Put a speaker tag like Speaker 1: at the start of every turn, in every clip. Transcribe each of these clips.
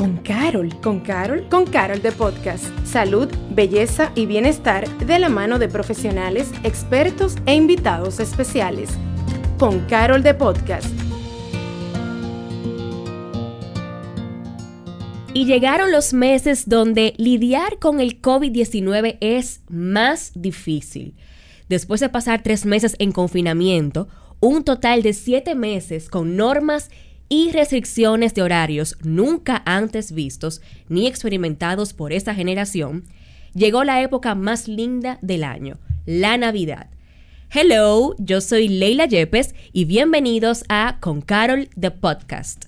Speaker 1: con Carol. ¿Con Carol? Con Carol de Podcast. Salud, belleza y bienestar de la mano de profesionales, expertos e invitados especiales. Con Carol de Podcast.
Speaker 2: Y llegaron los meses donde lidiar con el COVID-19 es más difícil. Después de pasar tres meses en confinamiento, un total de siete meses con normas y restricciones de horarios nunca antes vistos ni experimentados por esta generación, llegó la época más linda del año, la Navidad. Hello, yo soy Leila Yepes y bienvenidos a Con Carol the Podcast.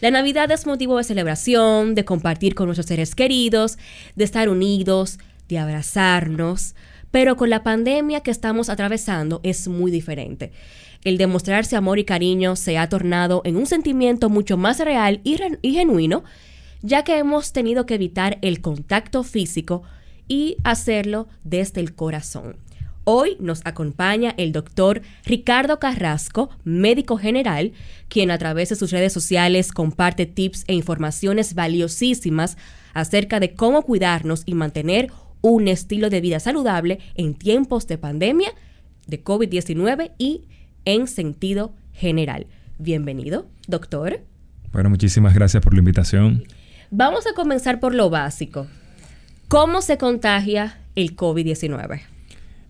Speaker 2: La Navidad es motivo de celebración, de compartir con nuestros seres queridos, de estar unidos, de abrazarnos, pero con la pandemia que estamos atravesando es muy diferente el demostrarse amor y cariño se ha tornado en un sentimiento mucho más real y, genuino, ya que hemos tenido que evitar el contacto físico y hacerlo desde el corazón. Hoy nos acompaña el doctor Ricardo Carrasco, médico general, quien a través de sus redes sociales comparte tips e informaciones valiosísimas acerca de cómo cuidarnos y mantener un estilo de vida saludable en tiempos de pandemia, de COVID-19 y en sentido general. Bienvenido, doctor.
Speaker 3: Bueno, muchísimas gracias por la invitación.
Speaker 2: Vamos a comenzar por lo básico. ¿Cómo se contagia el COVID-19?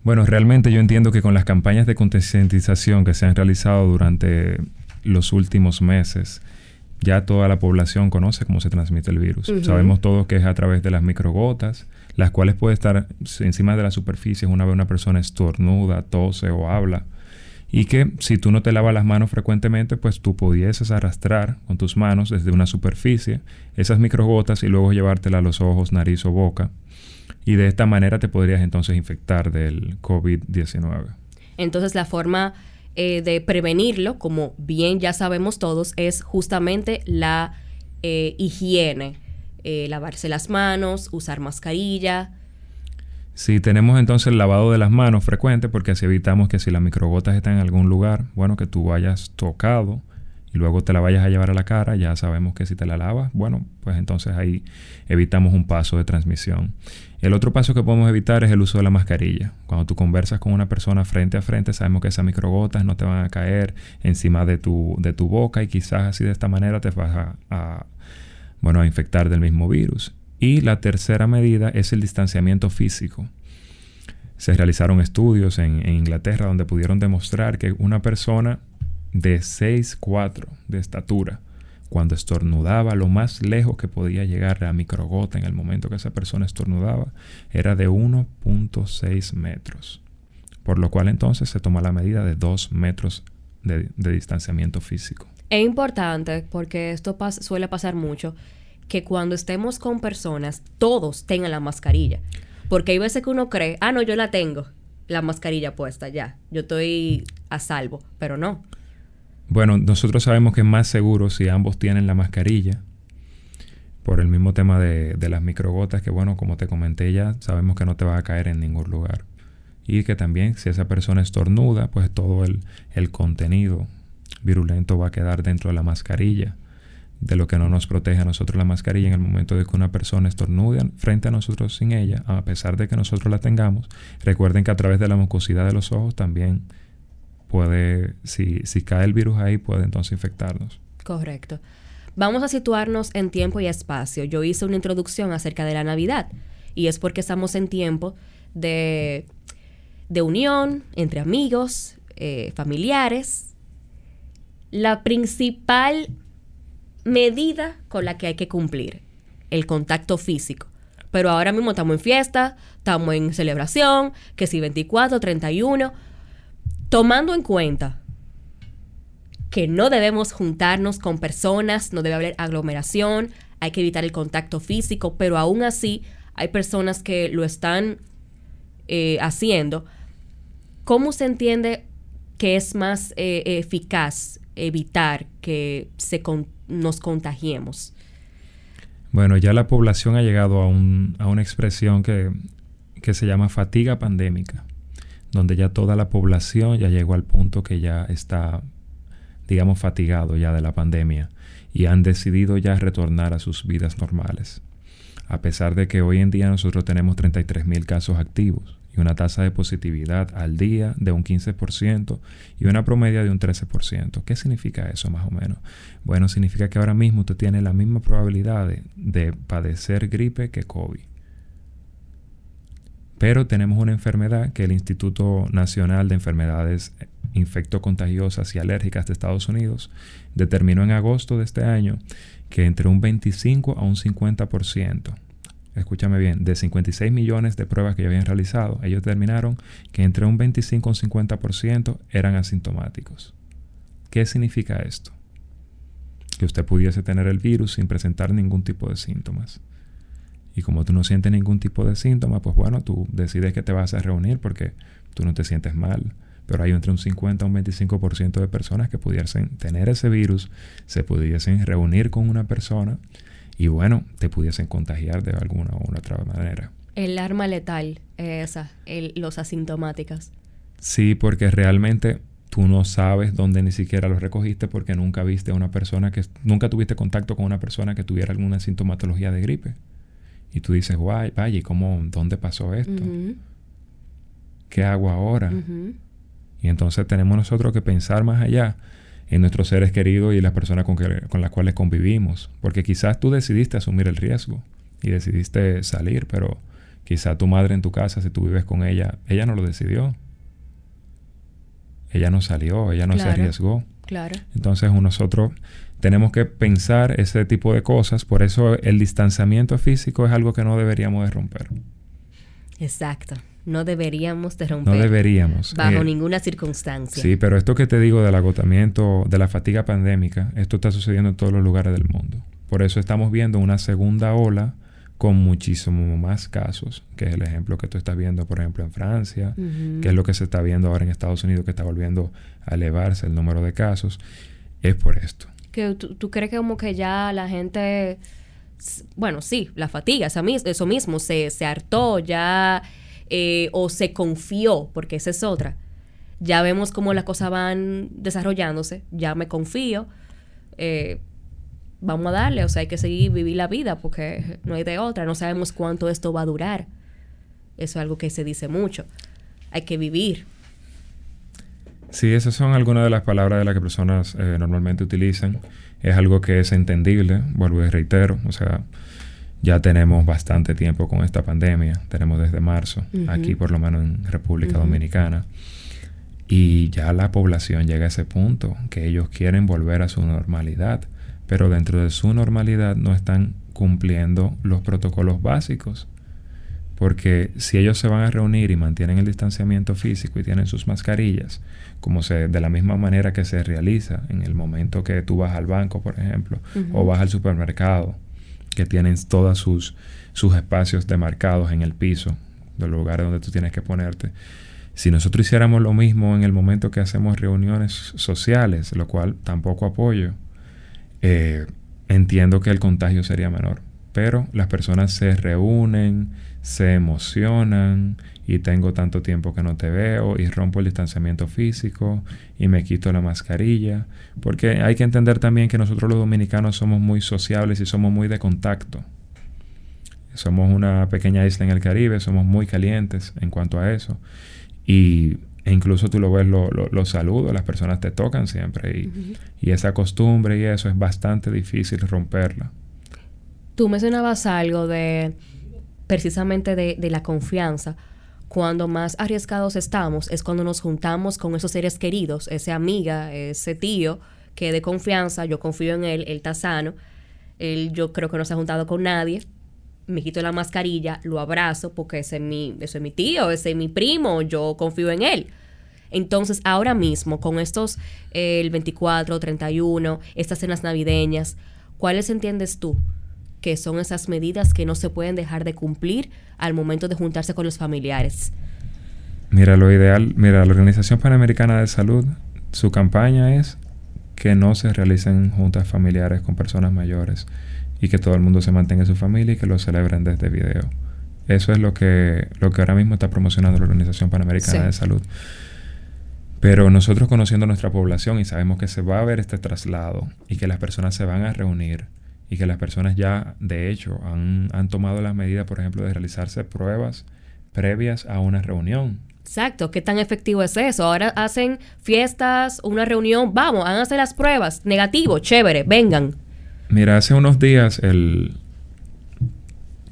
Speaker 3: Bueno, realmente yo entiendo que con las campañas de concientización que se han realizado durante los últimos meses, ya toda la población conoce cómo se transmite el virus. Sabemos todos que es a través de las microgotas, las cuales puede estar encima de la superficie una vez una persona estornuda, tose o habla y que si tú no te lavas las manos frecuentemente, pues tú pudieses arrastrar con tus manos desde una superficie esas microgotas y luego llevártela a los ojos, nariz o boca. Y de esta manera te podrías entonces infectar del COVID-19.
Speaker 2: Entonces la forma eh, de prevenirlo, como bien ya sabemos todos, es justamente la eh, higiene. Eh, lavarse las manos, usar mascarilla,
Speaker 3: si tenemos entonces el lavado de las manos frecuente, porque así evitamos que si las microgotas están en algún lugar, bueno, que tú hayas tocado y luego te la vayas a llevar a la cara, ya sabemos que si te la lavas, bueno, pues entonces ahí evitamos un paso de transmisión. El otro paso que podemos evitar es el uso de la mascarilla. Cuando tú conversas con una persona frente a frente, sabemos que esas microgotas no te van a caer encima de tu, de tu boca y quizás así de esta manera te vas a, a bueno, a infectar del mismo virus. Y la tercera medida es el distanciamiento físico. Se realizaron estudios en, Inglaterra donde pudieron demostrar que una persona de 6'4 de estatura, cuando estornudaba, lo más lejos que podía llegar a microgota en el momento que esa persona estornudaba era de 1.6 metros. Por lo cual entonces se toma la medida de 2 metros de, distanciamiento físico.
Speaker 2: Es importante porque esto suele pasar mucho que cuando estemos con personas, todos tengan la mascarilla. Porque hay veces que uno cree, ah, no, yo la tengo, la mascarilla puesta, ya, yo estoy a salvo, pero no.
Speaker 3: Bueno, nosotros sabemos que es más seguro si ambos tienen la mascarilla, por el mismo tema de, las microgotas, que bueno, como te comenté ya, sabemos que no te va a caer en ningún lugar. Y que también si esa persona estornuda, pues todo el, el contenido virulento va a quedar dentro de la mascarilla de lo que no nos protege a nosotros la mascarilla en el momento de que una persona estornude frente a nosotros sin ella, a pesar de que nosotros la tengamos. Recuerden que a través de la mucosidad de los ojos también puede, si, si cae el virus ahí, puede entonces infectarnos.
Speaker 2: Correcto. Vamos a situarnos en tiempo y espacio. Yo hice una introducción acerca de la Navidad y es porque estamos en tiempo de, de unión entre amigos, eh, familiares. La principal medida con la que hay que cumplir, el contacto físico. Pero ahora mismo estamos en fiesta, estamos en celebración, que si 24, 31, tomando en cuenta que no debemos juntarnos con personas, no debe haber aglomeración, hay que evitar el contacto físico, pero aún así hay personas que lo están eh, haciendo. ¿Cómo se entiende que es más eh, eficaz evitar que se nos contagiemos?
Speaker 3: Bueno, ya la población ha llegado a, una expresión que, que se llama fatiga pandémica, donde ya toda la población ya llegó al punto que ya está, digamos, fatigado ya de la pandemia. y han decidido ya retornar a sus vidas normales. A pesar de que hoy en día nosotros tenemos 33.000 casos activos y una tasa de positividad al día de un 15% y una promedia de un 13%. ¿Qué significa eso más o menos? Bueno, significa que ahora mismo usted tiene la misma probabilidad de, de padecer gripe que COVID. Pero tenemos una enfermedad que el Instituto Nacional de Enfermedades Infectocontagiosas y Alérgicas de Estados Unidos determinó en agosto de este año que entre un 25 a un 50%, escúchame bien, de 56 millones de pruebas que ya habían realizado, ellos determinaron que entre un 25 a un 50% eran asintomáticos. ¿Qué significa esto? Que usted pudiese tener el virus sin presentar ningún tipo de síntomas. Y como tú no sientes ningún tipo de síntoma, pues bueno, tú decides que te vas a reunir porque tú no te sientes mal. Pero hay entre un 50 a un 25% de personas que pudiesen tener ese virus, se pudiesen reunir con una persona y bueno, te pudiesen contagiar de alguna u otra manera.
Speaker 2: El arma letal, esa, los asintomáticas.
Speaker 3: Sí, porque realmente tú no sabes dónde ni siquiera lo recogiste porque nunca viste a una persona que, nunca tuviste contacto con una persona que tuviera alguna sintomatología de gripe. Y tú dices, guay, vaya, ¿cómo, dónde pasó esto? ¿Qué hago ahora? Y entonces tenemos nosotros que pensar más allá en nuestros seres queridos y las personas con, con las cuales convivimos. Porque quizás tú decidiste asumir el riesgo y decidiste salir, pero quizás tu madre en tu casa, si tú vives con ella, ella no lo decidió. Ella no salió, ella no se arriesgó.
Speaker 2: Claro.
Speaker 3: Entonces nosotros tenemos que pensar ese tipo de cosas. Por eso el distanciamiento físico es algo que no deberíamos de romper.
Speaker 2: Exacto. No deberíamos de romper.
Speaker 3: No deberíamos.
Speaker 2: Bajo eh, ninguna circunstancia.
Speaker 3: Sí, pero esto que te digo del agotamiento, de la fatiga pandémica, esto está sucediendo en todos los lugares del mundo. Por eso estamos viendo una segunda ola con muchísimo más casos, que es el ejemplo que tú estás viendo, por ejemplo, en Francia, que es lo que se está viendo ahora en Estados Unidos, que está volviendo a elevarse el número de casos, es por esto
Speaker 2: que tú, crees que como que ya la gente, bueno, sí, la fatiga, eso mismo, se, se hartó ya eh, o se confió, porque esa es otra. Ya vemos cómo las cosas van desarrollándose, ya me confío, eh, vamos a darle, o sea, hay que seguir vivir la vida porque no hay de otra, no sabemos cuánto esto va a durar. Eso es algo que se dice mucho. Hay que vivir.
Speaker 3: Sí, esas son algunas de las palabras de las que personas eh, normalmente utilizan. Es algo que es entendible, vuelvo y reitero. O sea, ya tenemos bastante tiempo con esta pandemia. Tenemos desde marzo, aquí por lo menos en República Dominicana. Y ya la población llega a ese punto, que ellos quieren volver a su normalidad. Pero dentro de su normalidad no están cumpliendo los protocolos básicos. Porque si ellos se van a reunir y mantienen el distanciamiento físico y tienen sus mascarillas, como se, de la misma manera que se realiza en el momento que tú vas al banco, por ejemplo, o vas al supermercado, que tienen todos sus, sus espacios demarcados en el piso, del lugar donde tú tienes que ponerte. Si nosotros hiciéramos lo mismo en el momento que hacemos reuniones sociales, lo cual tampoco apoyo, eh, entiendo que el contagio sería menor. Pero las personas se reúnen, se emocionan y tengo tanto tiempo que no te veo y rompo el distanciamiento físico y me quito la mascarilla. Porque hay que entender también que nosotros los dominicanos somos muy sociables y somos muy de contacto. Somos una pequeña isla en el Caribe, somos muy calientes en cuanto a eso. Y e incluso tú lo ves, los lo, saludos, las personas te tocan siempre. Y, y esa costumbre y eso es bastante difícil romperla.
Speaker 2: Tú mencionabas algo de precisamente de, la confianza. Cuando más arriesgados estamos es cuando nos juntamos con esos seres queridos, esa amiga, ese tío que de confianza, yo confío en él, él está sano, él yo creo que no se ha juntado con nadie, me quito la mascarilla, lo abrazo porque ese es mi, ese es mi tío, ese es mi primo, yo confío en él. Entonces, ahora mismo, con estos, el 24, 31, estas cenas navideñas, ¿cuáles entiendes tú que son esas medidas que no se pueden dejar de cumplir al momento de juntarse con los familiares.
Speaker 3: Mira, lo ideal, mira, la Organización Panamericana de Salud, su campaña es que no se realicen juntas familiares con personas mayores y que todo el mundo se mantenga en su familia y que lo celebren desde video. Eso es lo que, lo que ahora mismo está promocionando la Organización Panamericana de Salud. Pero nosotros conociendo nuestra población y sabemos que se va a ver este traslado y que las personas se van a reunir y que las personas ya, de hecho, han, han tomado las medidas, por ejemplo, de realizarse pruebas previas a una reunión.
Speaker 2: Exacto, ¿qué tan efectivo es eso? Ahora hacen fiestas, una reunión, vamos, hacer las pruebas, negativo, chévere, vengan.
Speaker 3: Mira, hace unos días el,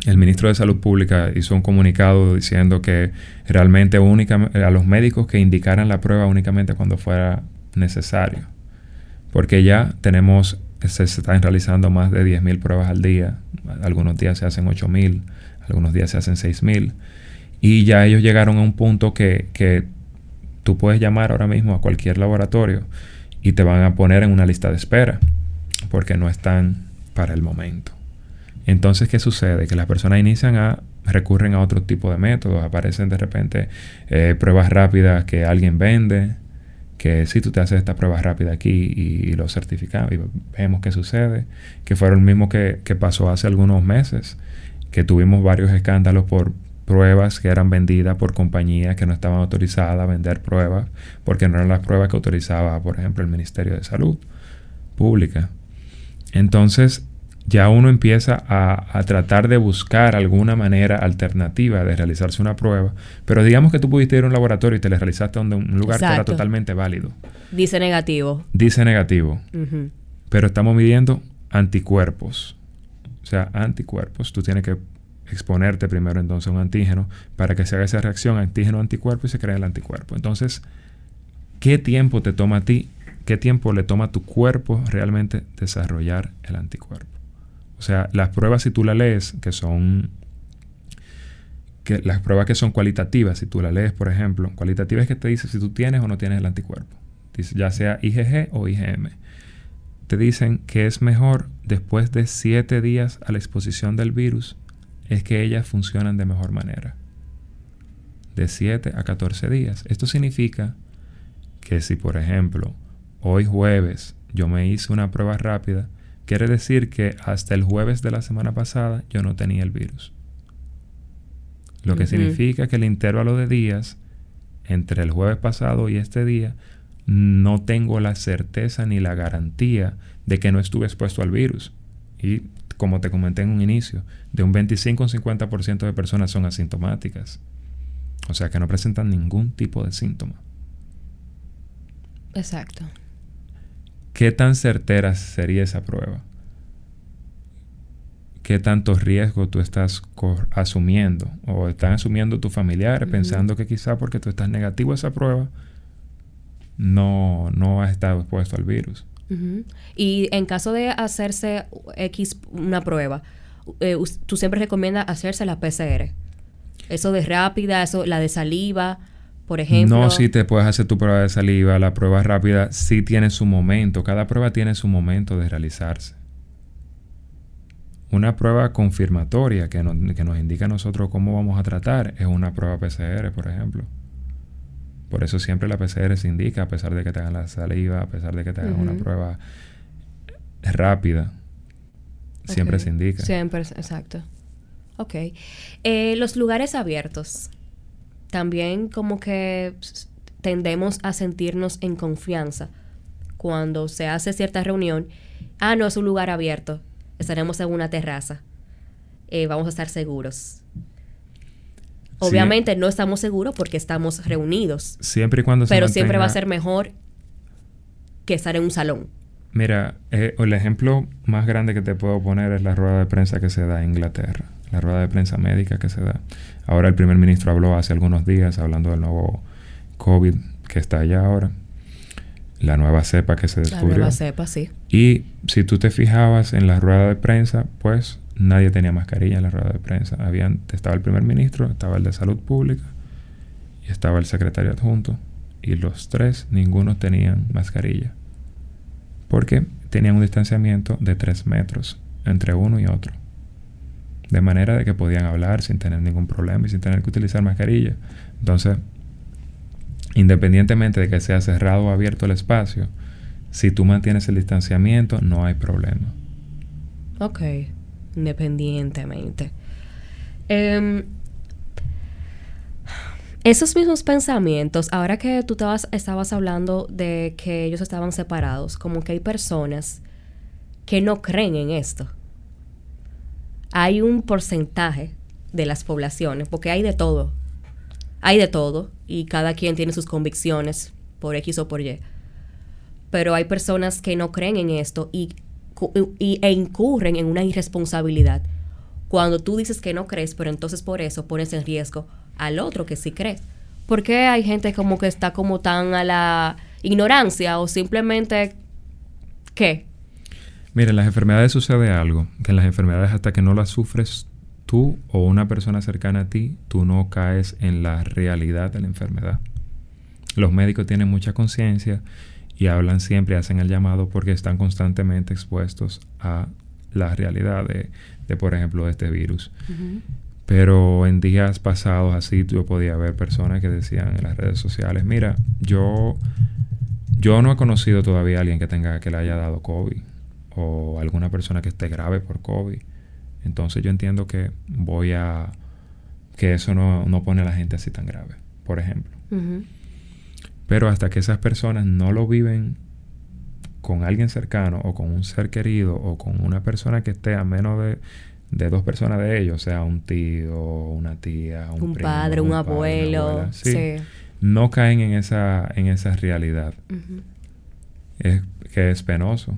Speaker 3: el ministro de Salud Pública hizo un comunicado diciendo que realmente única, a los médicos que indicaran la prueba únicamente cuando fuera necesario. Porque ya tenemos, se, están realizando más de 10.000 pruebas al día. Algunos días se hacen 8.000, algunos días se hacen 6.000. Y ya ellos llegaron a un punto que, que tú puedes llamar ahora mismo a cualquier laboratorio y te van a poner en una lista de espera porque no están para el momento. Entonces, ¿qué sucede? Que las personas inician a recurren a otro tipo de métodos, aparecen de repente eh, pruebas rápidas que alguien vende, que si tú te haces esta prueba rápida aquí y, lo certificamos y vemos qué sucede, que fueron el mismo que, que pasó hace algunos meses, que tuvimos varios escándalos por pruebas que eran vendidas por compañías que no estaban autorizadas a vender pruebas, porque no eran las pruebas que autorizaba, por ejemplo, el Ministerio de Salud Pública. Entonces, ya uno empieza a, tratar de buscar alguna manera alternativa de realizarse una prueba. Pero digamos que tú pudiste ir a un laboratorio y te le realizaste en un lugar que era totalmente válido.
Speaker 2: Dice negativo.
Speaker 3: Dice negativo. Pero estamos midiendo anticuerpos. O sea, anticuerpos. Tú tienes que exponerte primero entonces a un antígeno para que se haga esa reacción antígeno-anticuerpo y se cree el anticuerpo. Entonces, ¿qué tiempo te toma a ti? ¿Qué tiempo le toma a tu cuerpo realmente desarrollar el anticuerpo? O sea, las pruebas si tú las lees, que son que las pruebas que son cualitativas, si tú las lees, por ejemplo, cualitativas es que te dice si tú tienes o no tienes el anticuerpo, ya sea IgG o IgM. Te dicen que es mejor después de 7 días a la exposición del virus, es que ellas funcionan de mejor manera. De 7 a 14 días. Esto significa que si, por ejemplo, hoy jueves yo me hice una prueba rápida, Quiere decir que hasta el jueves de la semana pasada yo no tenía el virus. Lo que significa que el intervalo de días entre el jueves pasado y este día no tengo la certeza ni la garantía de que no estuve expuesto al virus. Y como te comenté en un inicio, de un 25 o 50% de personas son asintomáticas. O sea que no presentan ningún tipo de síntoma.
Speaker 2: Exacto.
Speaker 3: ¿Qué tan certera sería esa prueba? ¿Qué tanto riesgo tú estás asumiendo? ¿O están asumiendo tus familiares pensando que quizá porque tú estás negativo a esa prueba, no, no has estado expuesto al virus?
Speaker 2: Y en caso de hacerse X una prueba, eh, tú siempre recomiendas hacerse la PCR. Eso de rápida, eso, la de saliva, por ejemplo.
Speaker 3: No, si te puedes hacer tu prueba de saliva, la prueba rápida sí tiene su momento. Cada prueba tiene su momento de realizarse. Una prueba confirmatoria que nos, que nos indica a nosotros cómo vamos a tratar es una prueba PCR, por ejemplo. Por eso siempre la PCR se indica, a pesar de que te hagan la saliva, a pesar de que te hagan una prueba rápida. Siempre se indica.
Speaker 2: Siempre, exacto. Ok. Eh, los lugares abiertos también como que tendemos a sentirnos en confianza cuando se hace cierta reunión. Ah, no, es un lugar abierto. Estaremos en una terraza. Eh, vamos a estar seguros. Obviamente no estamos seguros porque estamos reunidos.
Speaker 3: Siempre y cuando
Speaker 2: se Pero siempre va a ser mejor que estar en un salón.
Speaker 3: Mira, eh, el ejemplo más grande que te puedo poner es la rueda de prensa que se da en Inglaterra la rueda de prensa médica que se da. Ahora el primer ministro habló hace algunos días hablando del nuevo COVID que está allá ahora, la nueva cepa que se descubrió. La
Speaker 2: nueva cepa, sí.
Speaker 3: Y si tú te fijabas en la rueda de prensa, pues nadie tenía mascarilla en la rueda de prensa. Habían, estaba el primer ministro, estaba el de salud pública y estaba el secretario adjunto. Y los tres, ninguno tenían mascarilla. Porque tenían un distanciamiento de tres metros entre uno y otro de manera de que podían hablar sin tener ningún problema y sin tener que utilizar mascarilla. Entonces, independientemente de que sea cerrado o abierto el espacio, si tú mantienes el distanciamiento, no hay problema.
Speaker 2: Ok, independientemente. Em, Esos mismos pensamientos, ahora que tú estabas hablando de que ellos estaban separados, como que hay personas que no creen en esto. Hay un porcentaje de las poblaciones, porque hay de todo. Hay de todo y cada quien tiene sus convicciones por X o por Y. Pero hay personas que no creen en esto y, e incurren en una irresponsabilidad. Cuando tú dices que no crees, pero entonces por eso pones en riesgo al otro que sí cree. ¿Por qué hay gente como que está como tan a la ignorancia o simplemente qué?
Speaker 3: Mira, en las enfermedades sucede algo, que en las enfermedades hasta que no las sufres tú o una persona cercana a ti, tú no caes en la realidad de la enfermedad. Los médicos tienen mucha conciencia y hablan siempre, hacen el llamado porque están constantemente expuestos a la realidad de, por ejemplo, de este virus. Pero en días pasados así yo podía ver personas que decían en las redes sociales, mira, yo, yo no he conocido todavía a alguien que tenga que le haya dado COVID o alguna persona que esté grave por COVID. Entonces yo entiendo que voy a que eso no, pone a la gente así tan grave, por ejemplo. Pero hasta que esas personas no lo viven con alguien cercano o con un ser querido o con una persona que esté a menos de de dos personas de ellos, o sea, un tío, una tía, un,
Speaker 2: padre, un, abuelo, sí,
Speaker 3: no caen en esa, en esa realidad. Es que es penoso,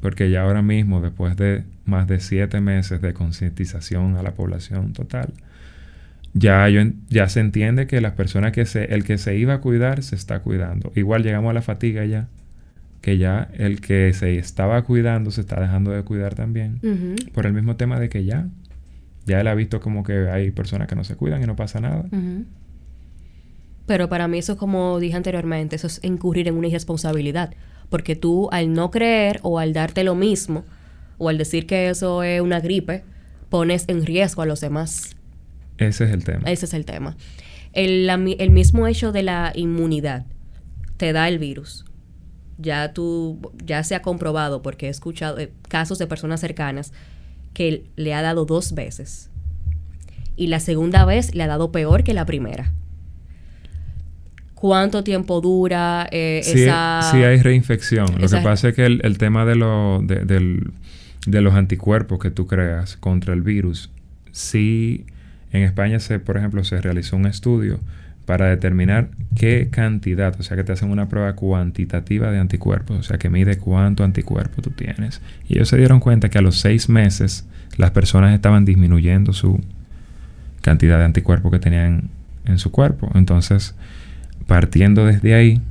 Speaker 3: porque ya ahora mismo, después de más de siete meses de concientización a la población total, ya, yo, ya se entiende que las personas que se, el que se iba a cuidar se está cuidando. Igual llegamos a la fatiga ya que ya el que se estaba cuidando se está dejando de cuidar también. Por el mismo tema de que ya, ya él ha visto como que hay personas que no se cuidan y no pasa nada.
Speaker 2: Pero para mí eso, como dije anteriormente, eso es incurrir en una irresponsabilidad. Porque tú al no creer o al darte lo mismo, o al decir que eso es una gripe, pones en riesgo a los demás.
Speaker 3: Ese es el tema.
Speaker 2: Ese es el tema. El, el mismo hecho de la inmunidad te da el virus ya tú, ya se ha comprobado, porque he escuchado eh, casos de personas cercanas que le ha dado dos veces. Y la segunda vez le ha dado peor que la primera. ¿Cuánto tiempo dura eh, esa...?
Speaker 3: Sí hay reinfección. Lo que pasa es que el, tema de, lo, de, los anticuerpos que tú creas contra el virus, sí, en España, se, por ejemplo, se realizó un estudio para determinar qué cantidad, o sea que te hacen una prueba cuantitativa de anticuerpos, o sea que mide cuánto anticuerpo tú tienes. Y ellos se dieron cuenta que a los seis meses las personas estaban disminuyendo su cantidad de anticuerpos que tenían en su cuerpo. Entonces, partiendo desde ahí,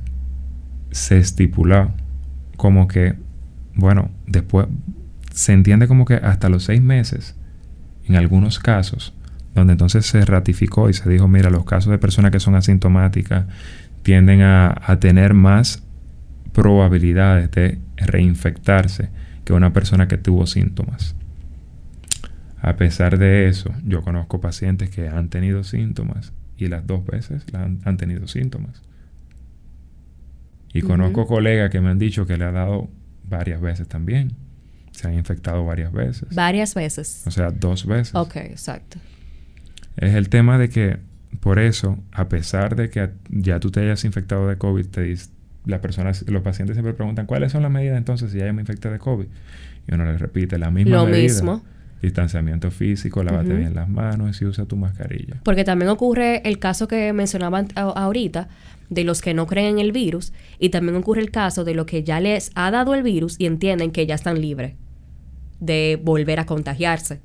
Speaker 3: se estipuló como que, bueno, después se entiende como que hasta los seis meses, en algunos casos, donde entonces se ratificó y se dijo, mira, los casos de personas que son asintomáticas tienden a, tener más probabilidades de reinfectarse que una persona que tuvo síntomas. A pesar de eso, yo conozco pacientes que han tenido síntomas y las dos veces han, tenido síntomas. Y conozco colegas que me han dicho que le ha dado varias veces también. Se han infectado varias veces.
Speaker 2: Varias veces.
Speaker 3: O sea, dos veces.
Speaker 2: Ok, exacto.
Speaker 3: Es el tema de que, por eso, a pesar de que ya tú te hayas infectado de COVID, te las personas, los pacientes siempre preguntan, ¿cuáles son las medidas entonces si ya me infecté de COVID? Y uno les repite la misma
Speaker 2: Lo mismo.
Speaker 3: Distanciamiento físico, lávate bien las manos y usa tu mascarilla.
Speaker 2: Porque también ocurre el caso que mencionaban ahorita de los que no creen en el virus y también ocurre el caso de los que ya les ha dado el virus y entienden que ya están libres de volver a contagiarse.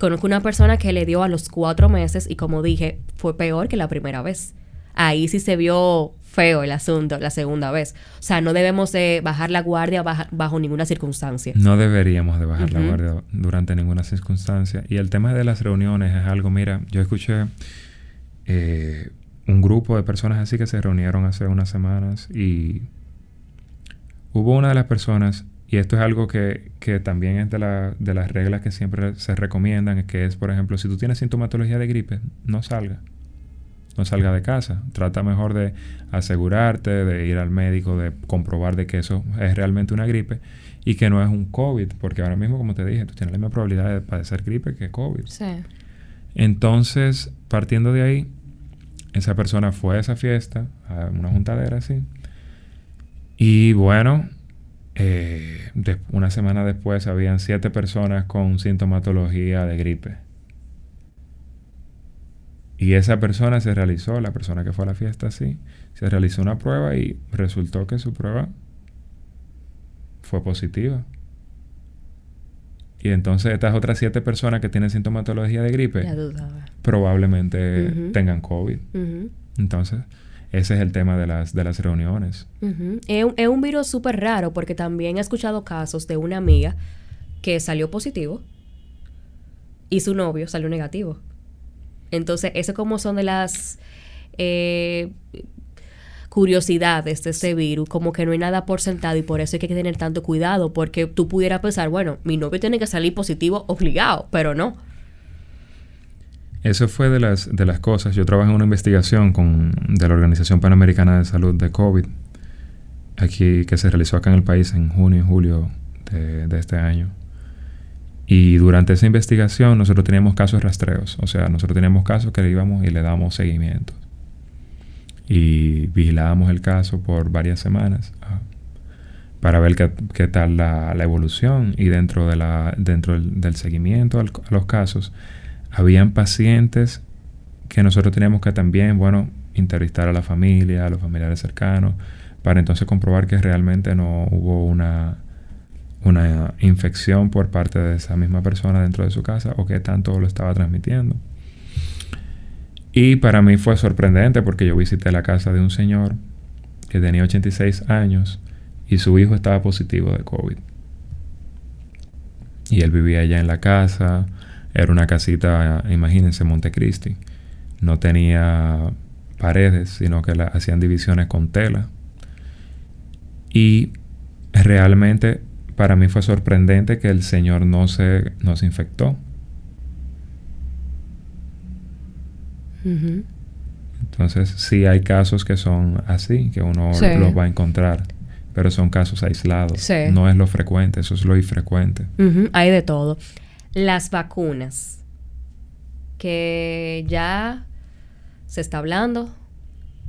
Speaker 2: Conozco una persona que le dio a los cuatro meses y como dije, fue peor que la primera vez. Ahí sí se vio feo el asunto la segunda vez. O sea, no debemos de bajar la guardia bajo ninguna circunstancia.
Speaker 3: No deberíamos de bajar la guardia durante ninguna circunstancia. Y el tema de las reuniones es algo, mira, yo escuché eh, un grupo de personas así que se reunieron hace unas semanas y hubo una de las personas y esto es algo que, también es de, de, las reglas que siempre se recomiendan, que es, por ejemplo, si tú tienes sintomatología de gripe, no salga. No salga de casa. Trata mejor de asegurarte, de ir al médico, de comprobar de que eso es realmente una gripe y que no es un COVID, porque ahora mismo, como te dije, tú tienes la misma probabilidad de padecer gripe que COVID.
Speaker 2: Sí.
Speaker 3: Entonces, partiendo de ahí, esa persona fue a esa fiesta, a una juntadera así. Y bueno, eh, una semana después habían siete personas con sintomatología de gripe. Y esa persona se realizó, la persona que fue a la fiesta, sí, se realizó una prueba y resultó que su prueba fue positiva. Y entonces estas otras siete personas que tienen sintomatología de gripe probablemente tengan COVID. Entonces, ese es el tema de las, de las reuniones.
Speaker 2: es, un, es, un, virus súper raro porque también he escuchado casos de una amiga que salió positivo y su novio salió negativo. Entonces, eso como son de las eh, curiosidades de ese virus, como que no hay nada por sentado y por eso hay que tener tanto cuidado, porque tú pudieras pensar, bueno, mi novio tiene que salir positivo obligado, pero no.
Speaker 3: Eso fue de las, de las cosas. Yo trabajé en una investigación con, de la Organización Panamericana de Salud de COVID, aquí que se realizó acá en el país en junio y julio de, de este año. Y durante esa investigación nosotros teníamos casos rastreos, o sea, nosotros teníamos casos que le íbamos y le damos seguimiento. Y vigilábamos el caso por varias semanas para ver qué, tal la, evolución. Y dentro, de la, dentro del, seguimiento a los casos habían pacientes que nosotros teníamos que también, bueno, entrevistar a la familia, a los familiares cercanos, para entonces comprobar que realmente no hubo una, una infección por parte de esa misma persona dentro de su casa o que tanto lo estaba transmitiendo. Y para mí fue sorprendente porque yo visité la casa de un señor que tenía 86 años y su hijo estaba positivo de COVID. Y él vivía allá en la casa, era una casita, imagínense, Montecristi. No tenía paredes, sino que la, hacían divisiones con tela. Y realmente para mí fue sorprendente que el Señor no se, no se infectó. Entonces, sí hay casos que son así, que uno los va a encontrar, pero son casos aislados. No es lo frecuente, eso es lo infrecuente.
Speaker 2: Hay de todo. Las vacunas, que ya se está hablando,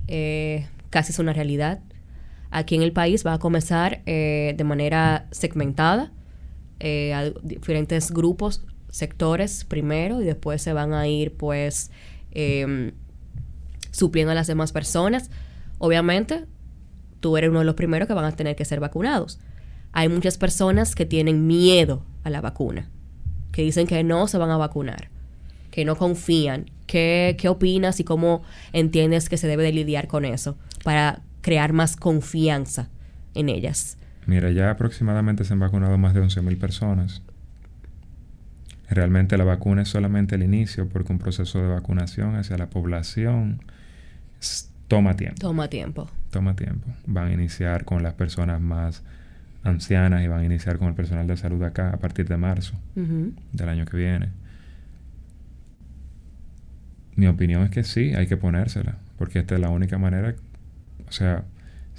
Speaker 2: eh, casi es una realidad. Aquí en el país va a comenzar eh, de manera segmentada eh, a diferentes grupos, sectores primero, y después se van a ir pues eh, supliendo a las demás personas. Obviamente, tú eres uno de los primeros que van a tener que ser vacunados. Hay muchas personas que tienen miedo a la vacuna, que dicen que no se van a vacunar, que no confían. ¿Qué, qué opinas y cómo entiendes que se debe de lidiar con eso para crear más confianza en ellas?
Speaker 3: Mira, ya aproximadamente se han vacunado más de 11.000 personas. Realmente la vacuna es solamente el inicio porque un proceso de vacunación hacia la población toma tiempo.
Speaker 2: Toma tiempo.
Speaker 3: Toma tiempo. Van a iniciar con las personas más ancianas y van a iniciar con el personal de salud acá a partir de marzo del año que viene. Mi opinión es que sí, hay que ponérsela, porque esta es la única manera, o sea,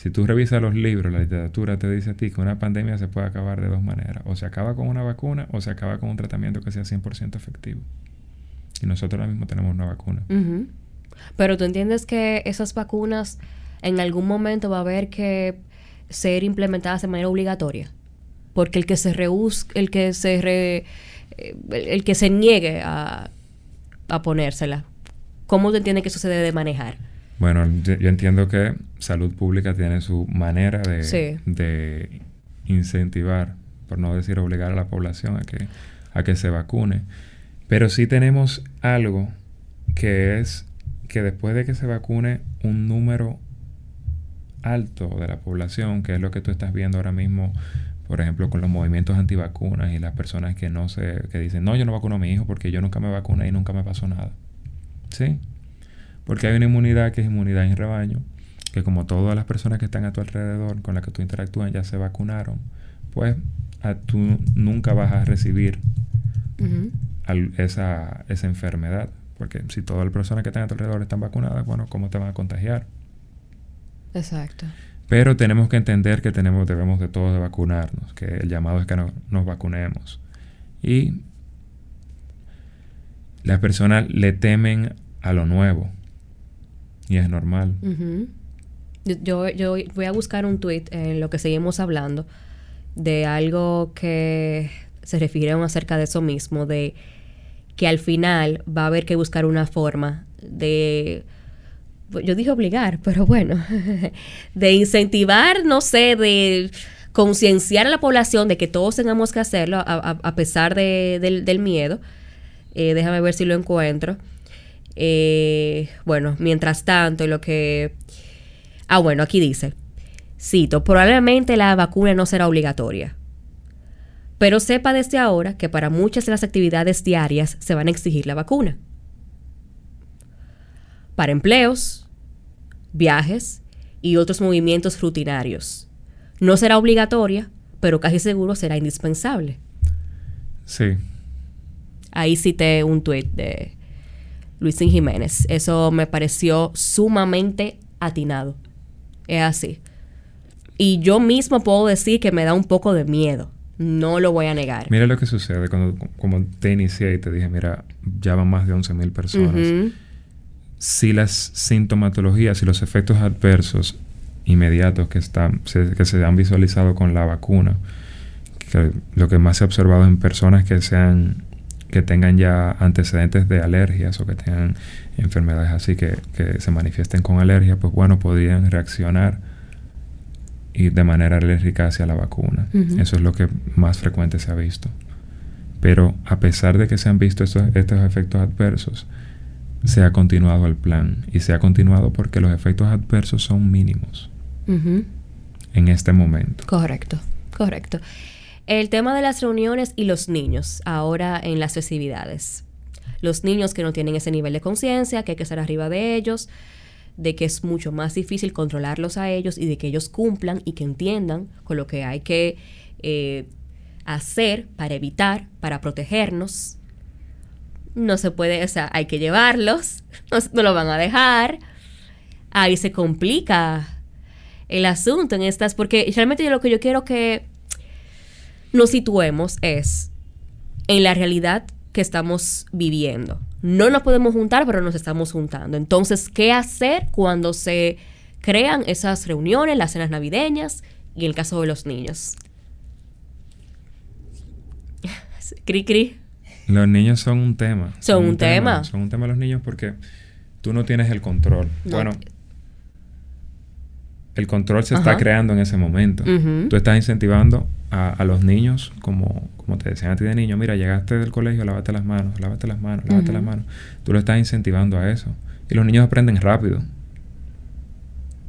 Speaker 3: si tú revisas los libros, la literatura te dice a ti que una pandemia se puede acabar de dos maneras. O se acaba con una vacuna o se acaba con un tratamiento que sea 100% efectivo. Y nosotros ahora mismo tenemos una vacuna.
Speaker 2: Pero tú entiendes que esas vacunas en algún momento va a haber que ser implementadas de manera obligatoria. Porque el que se el que se re, eh, el, que se niegue a, a ponérsela, ¿cómo tú entiendes que eso se debe de manejar?
Speaker 3: Bueno, yo, entiendo que salud pública tiene su manera de, incentivar, por no decir obligar a la población a que, a que se vacune. Pero sí tenemos algo que es que después de que se vacune un número alto de la población, que es lo que tú estás viendo ahora mismo, por ejemplo, con los movimientos antivacunas y las personas que no se, que dicen, no, yo no vacuno a mi hijo porque yo nunca me vacuné y nunca me pasó nada. ¿Sí? Porque hay una inmunidad que es inmunidad en rebaño, que como todas las personas que están a tu alrededor, con las que tú interactúas, ya se vacunaron, pues tú nunca vas a recibir esa, esa enfermedad. Porque si todas las personas que están a tu alrededor están vacunadas, bueno, ¿cómo te van a contagiar?
Speaker 2: Exacto.
Speaker 3: Pero tenemos que entender que tenemos, debemos de todos de vacunarnos, que el llamado es que nos vacunemos. Y las personas le temen a lo nuevo Y es normal.
Speaker 2: Yo, yo, voy a buscar un tweet en lo que seguimos hablando de algo que se refirieron acerca de eso mismo, de que al final va a haber que buscar una forma de, yo dije obligar, pero bueno, de incentivar, no sé, de concienciar a la población de que todos tengamos que hacerlo a, a- a pesar de- del, del miedo. Eh, déjame ver si lo encuentro. Eh, bueno, mientras tanto, lo que... Ah, bueno, aquí dice, cito, probablemente la vacuna no será obligatoria. Pero sepa desde ahora que para muchas de las actividades diarias se van a exigir la vacuna. Para empleos, viajes y otros movimientos rutinarios. No será obligatoria, pero casi seguro será indispensable.
Speaker 3: Sí.
Speaker 2: Ahí cité un tuit de Luisín Jiménez. Eso me pareció sumamente atinado. Es así. Y yo mismo puedo decir que me da un poco de miedo. No lo voy a negar.
Speaker 3: Mira lo que sucede cuando como te inicié y te dije, mira, ya van más de 11.000 personas. Si las sintomatologías y los efectos adversos inmediatos que, están, se, que se han visualizado con la vacuna, que lo que más se ha observado en personas que sean que tengan ya antecedentes de alergias o que tengan enfermedades así que, que se manifiesten con alergia, pues bueno, podrían reaccionar y de manera alérgica hacia la vacuna. Eso es lo que más frecuente se ha visto. Pero a pesar de que se han visto estos, estos efectos adversos, se ha continuado el plan. Y se ha continuado porque los efectos adversos son mínimos en este momento.
Speaker 2: Correcto, correcto. El tema de las reuniones y los niños, ahora en las festividades. Los niños que no tienen ese nivel de conciencia, que hay que estar arriba de ellos, de que es mucho más difícil controlarlos a ellos y de que ellos cumplan y que entiendan con lo que hay que eh, hacer para evitar, para protegernos. No se puede, o sea, hay que llevarlos, no, no lo van a dejar. Ahí se complica el asunto en estas, porque realmente yo lo que yo quiero que nos situemos es en la realidad que estamos viviendo. No nos podemos juntar, pero nos estamos juntando. Entonces, ¿qué hacer cuando se crean esas reuniones, las cenas navideñas y el caso de los niños? Cri cri.
Speaker 3: Los niños son un tema.
Speaker 2: Son un tema.
Speaker 3: Son un tema los niños porque tú no tienes el control.
Speaker 2: No.
Speaker 3: Bueno, el control se está creando en ese momento. Tú estás incentivando a, a los niños, como, como te decían a ti de niño, mira, llegaste del colegio, lávate las manos, lávate las manos, lávate las manos. Tú lo estás incentivando a eso. Y los niños aprenden rápido.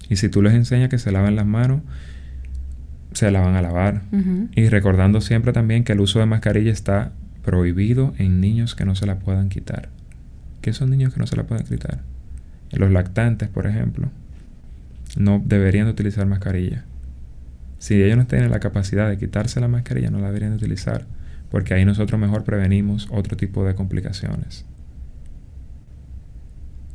Speaker 3: Y si tú les enseñas que se laven las manos, se la van a lavar. Y recordando siempre también que el uso de mascarilla está prohibido en niños que no se la puedan quitar. ¿Qué son niños que no se la pueden quitar? Los lactantes, por ejemplo, no deberían de utilizar mascarilla. Si ellos no tienen la capacidad de quitarse la mascarilla, no la deberían de utilizar, porque ahí nosotros mejor prevenimos otro tipo de complicaciones.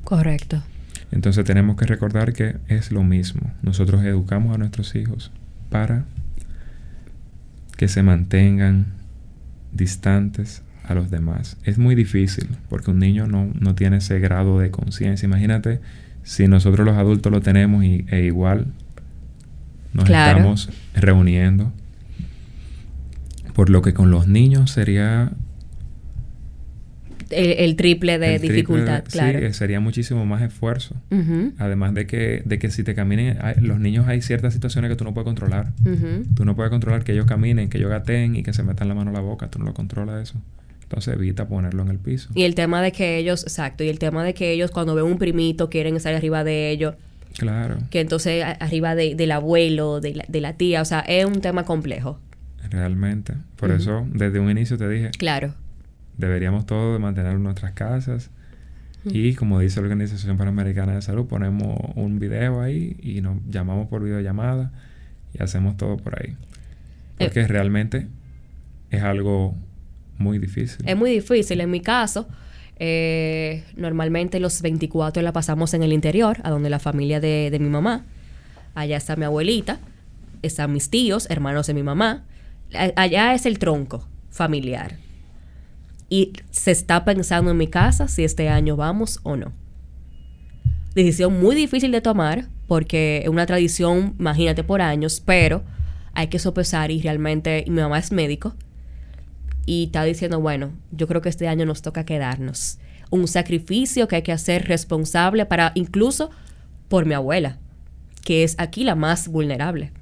Speaker 2: Correcto.
Speaker 3: Entonces tenemos que recordar que es lo mismo. Nosotros educamos a nuestros hijos para que se mantengan distantes a los demás. Es muy difícil porque un niño no, no tiene ese grado de conciencia. Imagínate si nosotros los adultos lo tenemos y, e igual nos
Speaker 2: Claro.
Speaker 3: estamos reuniendo. Por lo que con los niños sería
Speaker 2: El, el triple de
Speaker 3: el
Speaker 2: dificultad, claro.
Speaker 3: Sí, eh, sería muchísimo más esfuerzo. Además de que, de que si te caminen, hay- los niños hay ciertas situaciones que tú no puedes controlar. Tú no puedes controlar que ellos caminen, que ellos gateen y que se metan la mano a la boca. Tú no lo controlas eso. Entonces evita ponerlo en el piso.
Speaker 2: Y el tema de que ellos, exacto, y el tema de que ellos cuando ven un primito quieren estar arriba de ellos,
Speaker 3: Claro,
Speaker 2: que entonces a- arriba de- del abuelo, de la, de la tía, o sea, es un tema complejo.
Speaker 3: realmente. Por eso, desde un inicio te dije,
Speaker 2: Claro.
Speaker 3: deberíamos todos mantener nuestras casas. Y como dice la Organización Panamericana de Salud, ponemos un video ahí y nos llamamos por videollamada y hacemos todo por ahí. Porque realmente es algo muy difícil.
Speaker 2: Es muy difícil. En mi caso, eh, normalmente los 24 la pasamos en el interior, a donde la familia de, mi mamá. Allá está mi abuelita, están mis tíos, hermanos de mi mamá. Allá es el tronco familiar. Y se está pensando en mi casa si este año vamos o no. Decisión muy difícil de tomar porque es una tradición, imagínate, por años, pero hay que sopesar y realmente mi mamá es médico y está diciendo, bueno, yo creo que este año nos toca quedarnos. Un sacrificio que hay que hacer responsable para incluso por mi abuela, que es aquí la más vulnerable.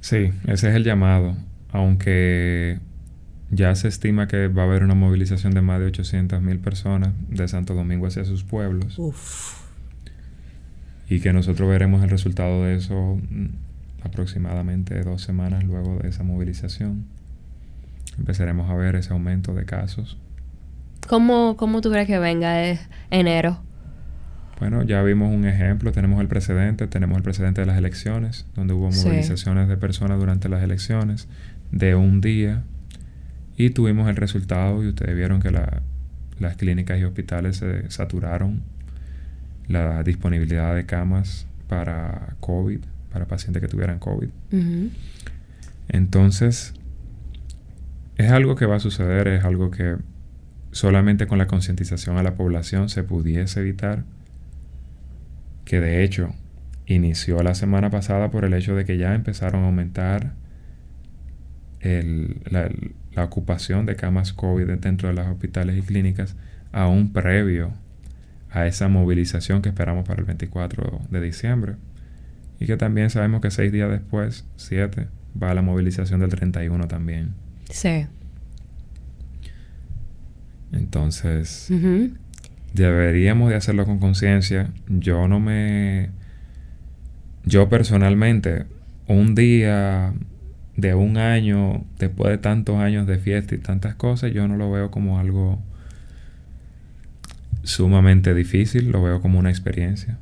Speaker 3: Sí, ese es el llamado, aunque ya se estima que va a haber una movilización de más de 800 mil personas de Santo Domingo hacia sus pueblos. Y que nosotros veremos el resultado de eso mm, aproximadamente dos semanas luego de esa movilización. Empezaremos a ver ese aumento de casos.
Speaker 2: ¿Cómo, cómo tú crees que venga enero?
Speaker 3: Bueno, ya vimos un ejemplo, tenemos el precedente, tenemos el precedente de las elecciones, donde hubo movilizaciones de personas durante las elecciones de un día y tuvimos el resultado y ustedes vieron que las clínicas y hospitales se saturaron, la disponibilidad de camas para COVID, para pacientes que tuvieran COVID. Entonces, es algo que va a suceder, es algo que solamente con la concientización a la población se pudiese evitar que de hecho inició la semana pasada por el hecho de que ya empezaron a aumentar la, ocupación de camas COVID dentro de los hospitales y clínicas aún previo a esa movilización que esperamos para el 24 de diciembre. Y que también sabemos que seis días después, siete, va la movilización del 31 también.
Speaker 2: Sí.
Speaker 3: Entonces, deberíamos de hacerlo con conciencia. Yo no me... Yo personalmente, un día de un año, después de tantos años de fiesta y tantas cosas, yo no lo veo como algo sumamente difícil, lo veo como una experiencia.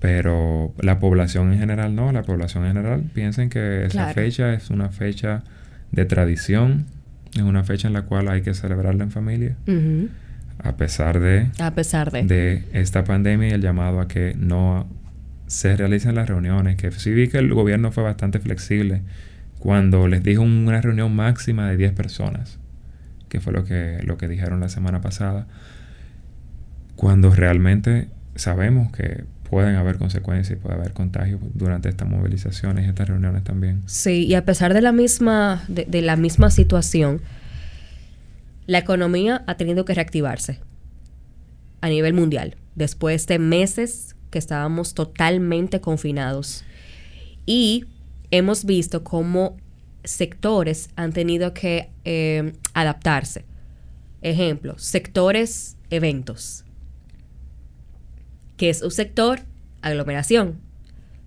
Speaker 3: Pero la población en general no, la población en general piensa que esa fecha es una fecha de tradición, es una fecha en la cual hay que celebrarla en familia a pesar de,
Speaker 2: a pesar de.
Speaker 3: de esta pandemia y el llamado a que no se realicen las reuniones, que sí vi que el gobierno fue bastante flexible cuando les dijo una reunión máxima de 10 personas, que fue lo que, lo que dijeron la semana pasada, cuando realmente sabemos que pueden haber consecuencias y puede haber contagios durante estas movilizaciones y estas reuniones también.
Speaker 2: Sí, y a pesar de la misma, de la misma situación, la economía ha tenido que reactivarse a nivel mundial después de meses que estábamos totalmente confinados. Y hemos visto cómo sectores han tenido que eh, adaptarse. Ejemplo, sectores eventos, que es un sector aglomeración,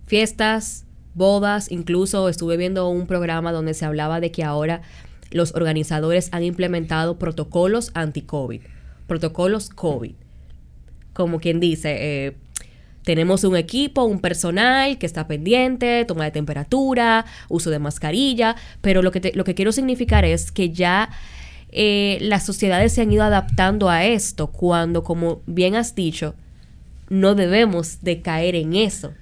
Speaker 2: fiestas, bodas, incluso estuve viendo un programa donde se hablaba de que ahora los organizadores han implementado protocolos anti-COVID, protocolos COVID. Como quien dice, eh, tenemos un equipo, un personal que está pendiente, toma de temperatura, uso de mascarilla, pero lo que, lo que quiero significar es que ya eh, las sociedades se han ido adaptando a esto cuando, como bien has dicho, no debemos de caer en eso.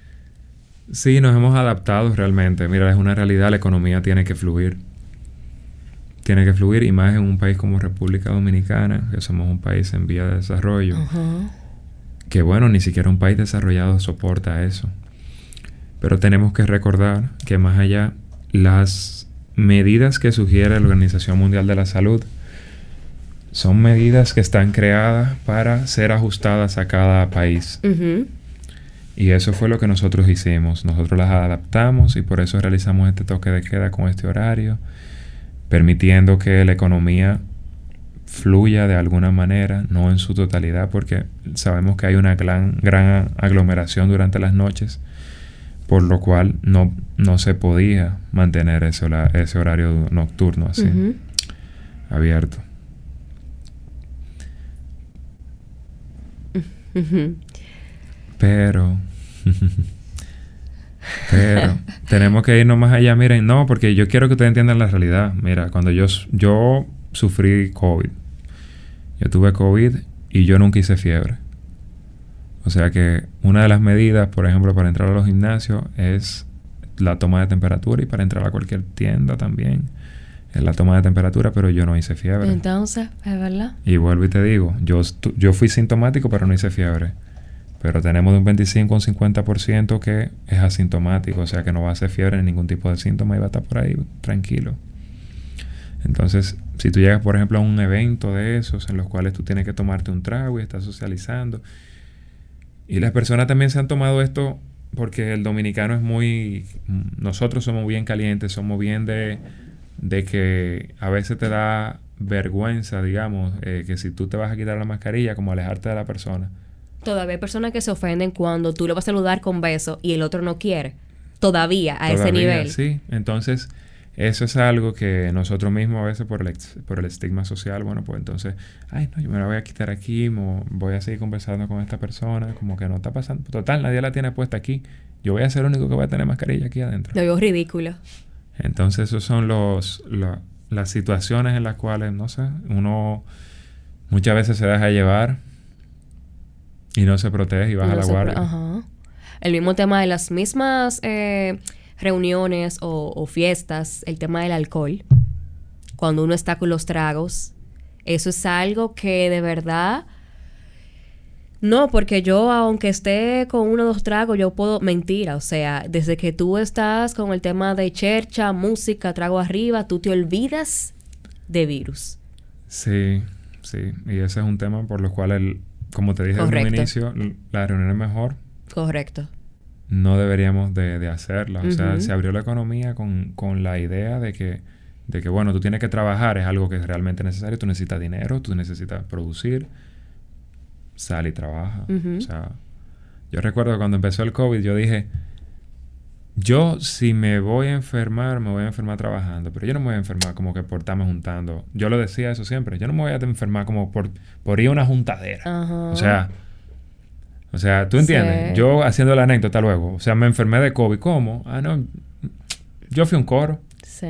Speaker 3: Sí, nos hemos adaptado realmente. Mira, es una realidad, la economía tiene que fluir tiene que fluir y más en un país como República Dominicana, que somos un país en vía de desarrollo, que bueno, ni siquiera un país desarrollado soporta eso. Pero tenemos que recordar que más allá, las medidas que sugiere la Organización Mundial de la Salud son medidas que están creadas para ser ajustadas a cada país. Y eso fue lo que nosotros hicimos. Nosotros las adaptamos y por eso realizamos este toque de queda con este horario permitiendo que la economía fluya de alguna manera, no en su totalidad, porque sabemos que hay una gran, gran aglomeración durante las noches, por lo cual no, no se podía mantener ese, ese horario nocturno así, abierto. Pero Pero tenemos que irnos más allá. Miren, no, porque yo quiero que ustedes entiendan la realidad. Mira, cuando yo, yo sufrí COVID, yo tuve COVID y yo nunca hice fiebre. O sea que una de las medidas, por ejemplo, para entrar a los gimnasios es la toma de temperatura y para entrar a cualquier tienda también es la toma de temperatura, pero yo no hice fiebre.
Speaker 2: Entonces, es verdad.
Speaker 3: Y vuelvo y te digo, yo, yo fui sintomático, pero no hice fiebre. Pero tenemos de un 25 a un 50% que es asintomático, o sea que no va a hacer fiebre ni ningún tipo de síntoma y va a estar por ahí tranquilo. Entonces, si tú llegas, por ejemplo, a un evento de esos en los cuales tú tienes que tomarte un trago y estás socializando, y las personas también se han tomado esto porque el dominicano es muy... Nosotros somos bien calientes, somos bien de, de que a veces te da vergüenza, digamos, eh, que si tú te vas a quitar la mascarilla, como alejarte de la persona.
Speaker 2: Todavía hay personas que se ofenden cuando tú lo vas a saludar con beso y el otro no quiere. Todavía, a ese nivel.
Speaker 3: Sí, entonces eso es algo que nosotros mismos a veces por el, por el estigma social, bueno, pues entonces, ay, no, yo me la voy a quitar aquí, voy a seguir conversando con esta persona, como que no está pasando. Total, nadie la tiene puesta aquí. Yo voy a ser el único que va a tener mascarilla aquí adentro.
Speaker 2: Lo veo ridículo.
Speaker 3: Entonces, esos son los, las situaciones en las cuales, no sé, uno muchas veces se deja llevar y no se protege y baja la guardia. Ajá.
Speaker 2: El mismo tema de las mismas... Eh, reuniones o, fiestas, el tema del alcohol, cuando uno está con los tragos, eso es algo que de verdad... No, porque yo, aunque esté con uno o dos tragos, yo puedo. Mentira. O sea, desde que tú estás con el tema de chercha, música, trago arriba, tú te olvidas de virus.
Speaker 3: Sí, sí. Y ese es un tema por lo cual, el, como te dije en un inicio, la reunión es mejor.
Speaker 2: Correcto
Speaker 3: no deberíamos de, hacerla. O sea, se abrió la economía con, con, la idea de que, de que, bueno, tú tienes que trabajar, es algo que es realmente necesario, tú necesitas dinero, tú necesitas producir, sal y trabaja. O sea, yo recuerdo cuando empezó el COVID, yo dije, yo si me voy a enfermar, me voy a enfermar trabajando, pero yo no me voy a enfermar como que por estarme juntando. Yo lo decía eso siempre, yo no me voy a enfermar como por, por ir a una juntadera. O sea, o sea, ¿tú entiendes? Yo haciendo la anécdota luego. O sea, me enfermé de COVID. ¿Cómo? Ah, no. Yo fui un coro. Sí.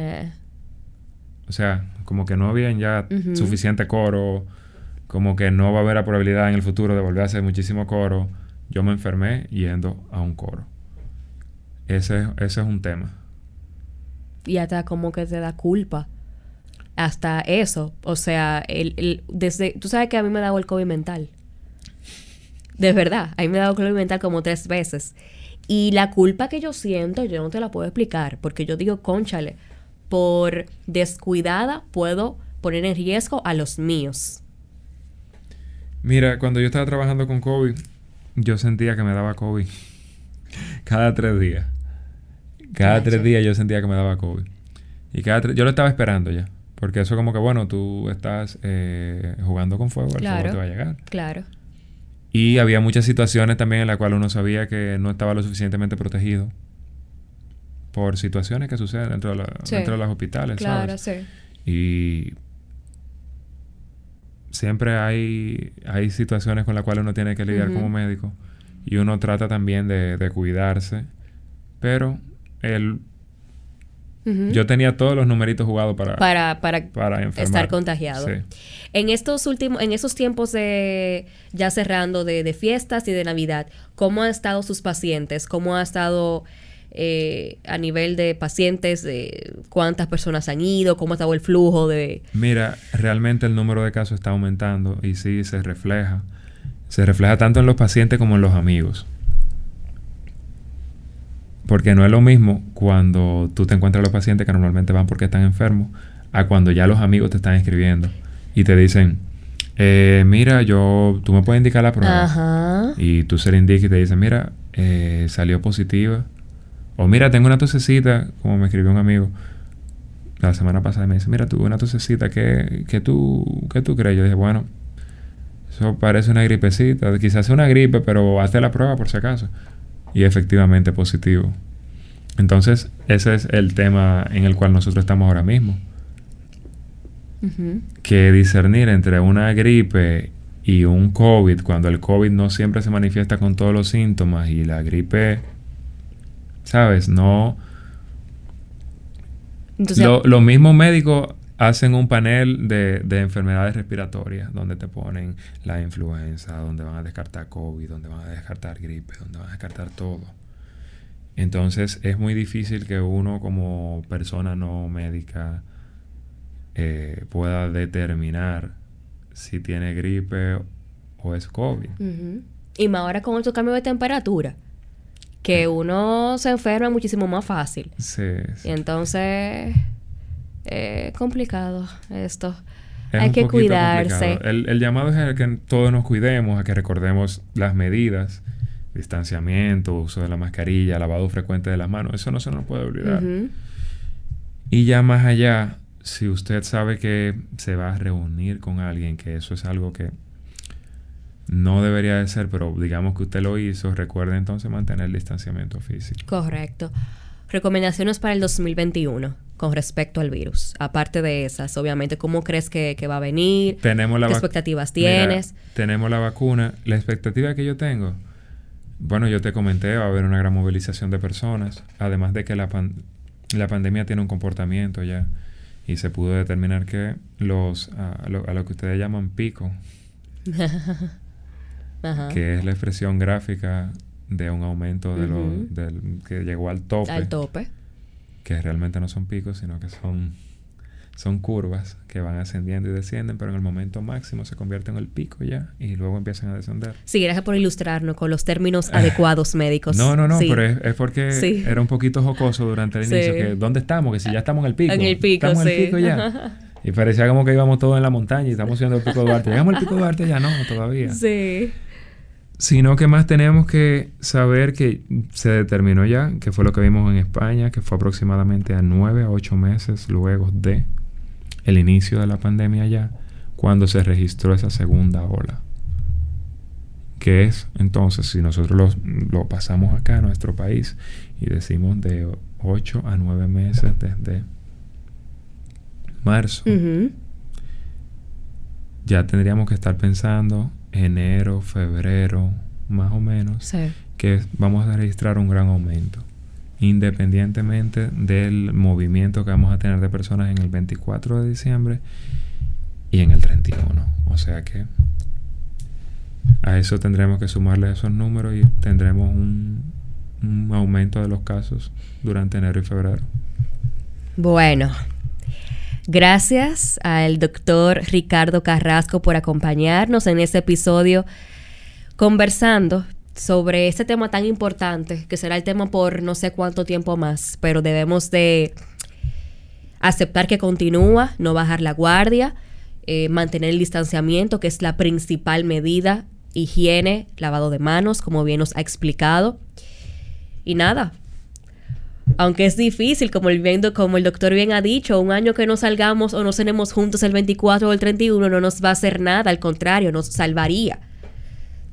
Speaker 3: O sea, como que no había ya suficiente coro. Como que no va a haber la probabilidad en el futuro de volver a hacer muchísimo coro. Yo me enfermé yendo a un coro. Ese, ese es un tema.
Speaker 2: Y hasta como que te da culpa. Hasta eso. O sea, el, el, desde, tú sabes que a mí me ha dado el COVID mental. De verdad, a mí me ha dado COVID mental como tres veces. Y la culpa que yo siento, yo no te la puedo explicar, porque yo digo, conchale, por descuidada puedo poner en riesgo a los míos.
Speaker 3: Mira, cuando yo estaba trabajando con COVID, yo sentía que me daba COVID. Cada tres días. Cada tres días yo sentía que me daba COVID. Y cada yo lo estaba esperando ya. Porque eso como que, bueno, tú estás eh, jugando con fuego, el fuego te va a llegar.
Speaker 2: Claro.
Speaker 3: Y había muchas situaciones también en las cuales uno sabía que no estaba lo suficientemente protegido por situaciones que suceden dentro de, los hospitales. Claro, sí. Y siempre hay, hay situaciones con las cuales uno tiene que lidiar como médico y uno trata también de, de cuidarse, pero el yo tenía todos los numeritos jugados para,
Speaker 2: para, para, estar contagiado. En estos últimos, en esos tiempos de ya cerrando de, fiestas y de Navidad, ¿cómo han estado sus pacientes? ¿Cómo ha estado eh, a nivel de pacientes? De ¿Cuántas personas han ido? ¿Cómo ha estado el flujo de...?
Speaker 3: Mira, realmente el número de casos está aumentando y sí se refleja. Se refleja tanto en los pacientes como en los amigos. Porque no es lo mismo cuando tú te encuentras a los pacientes que normalmente van porque están enfermos, a cuando ya los amigos te están escribiendo y te dicen, eh, mira, yo, tú me puedes indicar la prueba. Y tú se le indicas y te dicen, mira, eh, salió positiva. O mira, tengo una tosecita, como me escribió un amigo la semana pasada, me dice, mira, tuve una tosecita, ¿qué, qué, tú, ¿qué tú crees? Yo dije, bueno, eso parece una gripecita, quizás sea una gripe, pero hazte la prueba por si acaso y efectivamente positivo. Entonces, ese es el tema en el cual nosotros estamos ahora mismo. Que discernir entre una gripe y un COVID, cuando el COVID no siempre se manifiesta con todos los síntomas y la gripe, ¿sabes? No... lo, mismo médico hacen un panel de, enfermedades respiratorias donde te ponen la influenza, donde van a descartar COVID, donde van a descartar gripe, donde van a descartar todo. Entonces es muy difícil que uno como persona no médica eh, pueda determinar si tiene gripe o es COVID.
Speaker 2: Y más ahora con estos cambios de temperatura. Que uno se enferma muchísimo más fácil.
Speaker 3: Sí.
Speaker 2: Y entonces... Es complicado esto.
Speaker 3: Es
Speaker 2: Hay que cuidarse.
Speaker 3: El, el llamado es a que todos nos cuidemos, a que recordemos las medidas, distanciamiento, uso de la mascarilla, lavado frecuente de las manos. Eso no se nos puede olvidar. Y ya más allá, si usted sabe que se va a reunir con alguien, que eso es algo que no debería de ser, pero digamos que usted lo hizo, recuerde entonces mantener el distanciamiento físico.
Speaker 2: Correcto. Recomendaciones para el 2021 con respecto al virus. Aparte de esas, obviamente, ¿cómo crees que, que va a venir?
Speaker 3: Tenemos la
Speaker 2: ¿Qué expectativas
Speaker 3: Mira,
Speaker 2: tienes?
Speaker 3: tenemos la vacuna. La expectativa que yo tengo, bueno, yo te comenté, va a haber una gran movilización de personas, además de que la, pan- la pandemia tiene un comportamiento ya y se pudo determinar que los a, lo, a lo que ustedes llaman pico,
Speaker 2: Ajá.
Speaker 3: que es la expresión gráfica de un aumento de lo-
Speaker 2: Ujú.
Speaker 3: del, que llegó al tope,
Speaker 2: Al tope.
Speaker 3: que realmente no son picos, sino que son, son curvas que van ascendiendo y descienden, pero en el momento máximo se convierten en el pico ya y luego empiezan a descender.
Speaker 2: Sí, gracias por ilustrarnos con los términos adecuados médicos.
Speaker 3: No, no, no,
Speaker 2: Sí.
Speaker 3: pero es, es porque
Speaker 2: Sí.
Speaker 3: era un poquito jocoso durante el
Speaker 2: Sí.
Speaker 3: inicio. Que, ¿Dónde estamos? Que si ya estamos en el pico.
Speaker 2: En el pico,
Speaker 3: Estamos en el pico ya. Y parecía como que íbamos todos en la montaña y estamos subiendo el pico de Duarte. ¿Llegamos al pico de Duarte? Ya no, todavía.
Speaker 2: Sí.
Speaker 3: Sino que más tenemos que saber que se determinó ya, que fue lo que vimos en España, que fue aproximadamente a nueve a ocho meses luego de el inicio de la pandemia ya, cuando se registró esa segunda ola. Que es, entonces, si nosotros lo, lo pasamos acá a nuestro país y decimos de 8 a 9 meses desde marzo, ya tendríamos que estar pensando enero, febrero, más o menos,
Speaker 2: Sí.
Speaker 3: que vamos a registrar un gran aumento, independientemente del movimiento que vamos a tener de personas en el 24 de diciembre y en el 31. O sea que a eso tendremos que sumarle esos números y tendremos un, un aumento de los casos durante enero y febrero.
Speaker 2: Bueno, gracias al doctor Ricardo Carrasco por acompañarnos en este episodio conversando sobre este tema tan importante, que será el tema por no sé cuánto tiempo más, pero debemos de aceptar que continúa, no bajar la guardia, eh, mantener el distanciamiento, que es la principal medida, higiene, lavado de manos, como bien nos ha explicado. Y nada, aunque es difícil, como el, como el doctor bien ha dicho, un año que no salgamos o no cenemos juntos el 24 o el 31 no nos va a hacer nada, al contrario, nos salvaría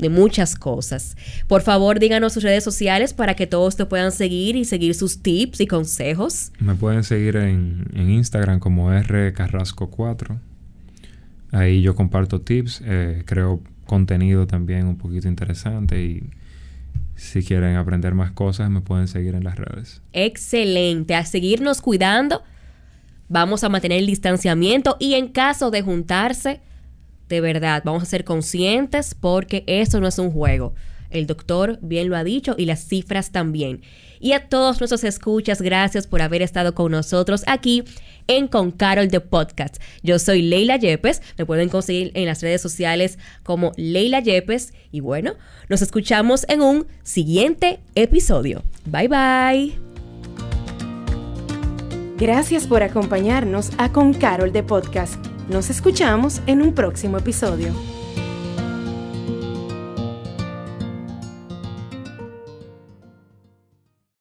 Speaker 2: de muchas cosas. Por favor, díganos sus redes sociales para que todos te puedan seguir y seguir sus tips y consejos.
Speaker 3: Me pueden seguir en, en Instagram como rcarrasco4. Ahí yo comparto tips, eh, creo contenido también un poquito interesante y si quieren aprender más cosas me pueden seguir en las redes.
Speaker 2: Excelente, a seguirnos cuidando. Vamos a mantener el distanciamiento y en caso de juntarse, de verdad, vamos a ser conscientes porque eso no es un juego. El doctor bien lo ha dicho y las cifras también. Y a todos nuestros escuchas, gracias por haber estado con nosotros aquí Con Carol de Podcast. Yo soy Leila Yepes, me pueden conseguir en las redes sociales como Leila Yepes. Y bueno, nos escuchamos en un siguiente episodio. Bye bye.
Speaker 1: Gracias por acompañarnos a Con Carol de Podcast. Nos escuchamos en un próximo episodio.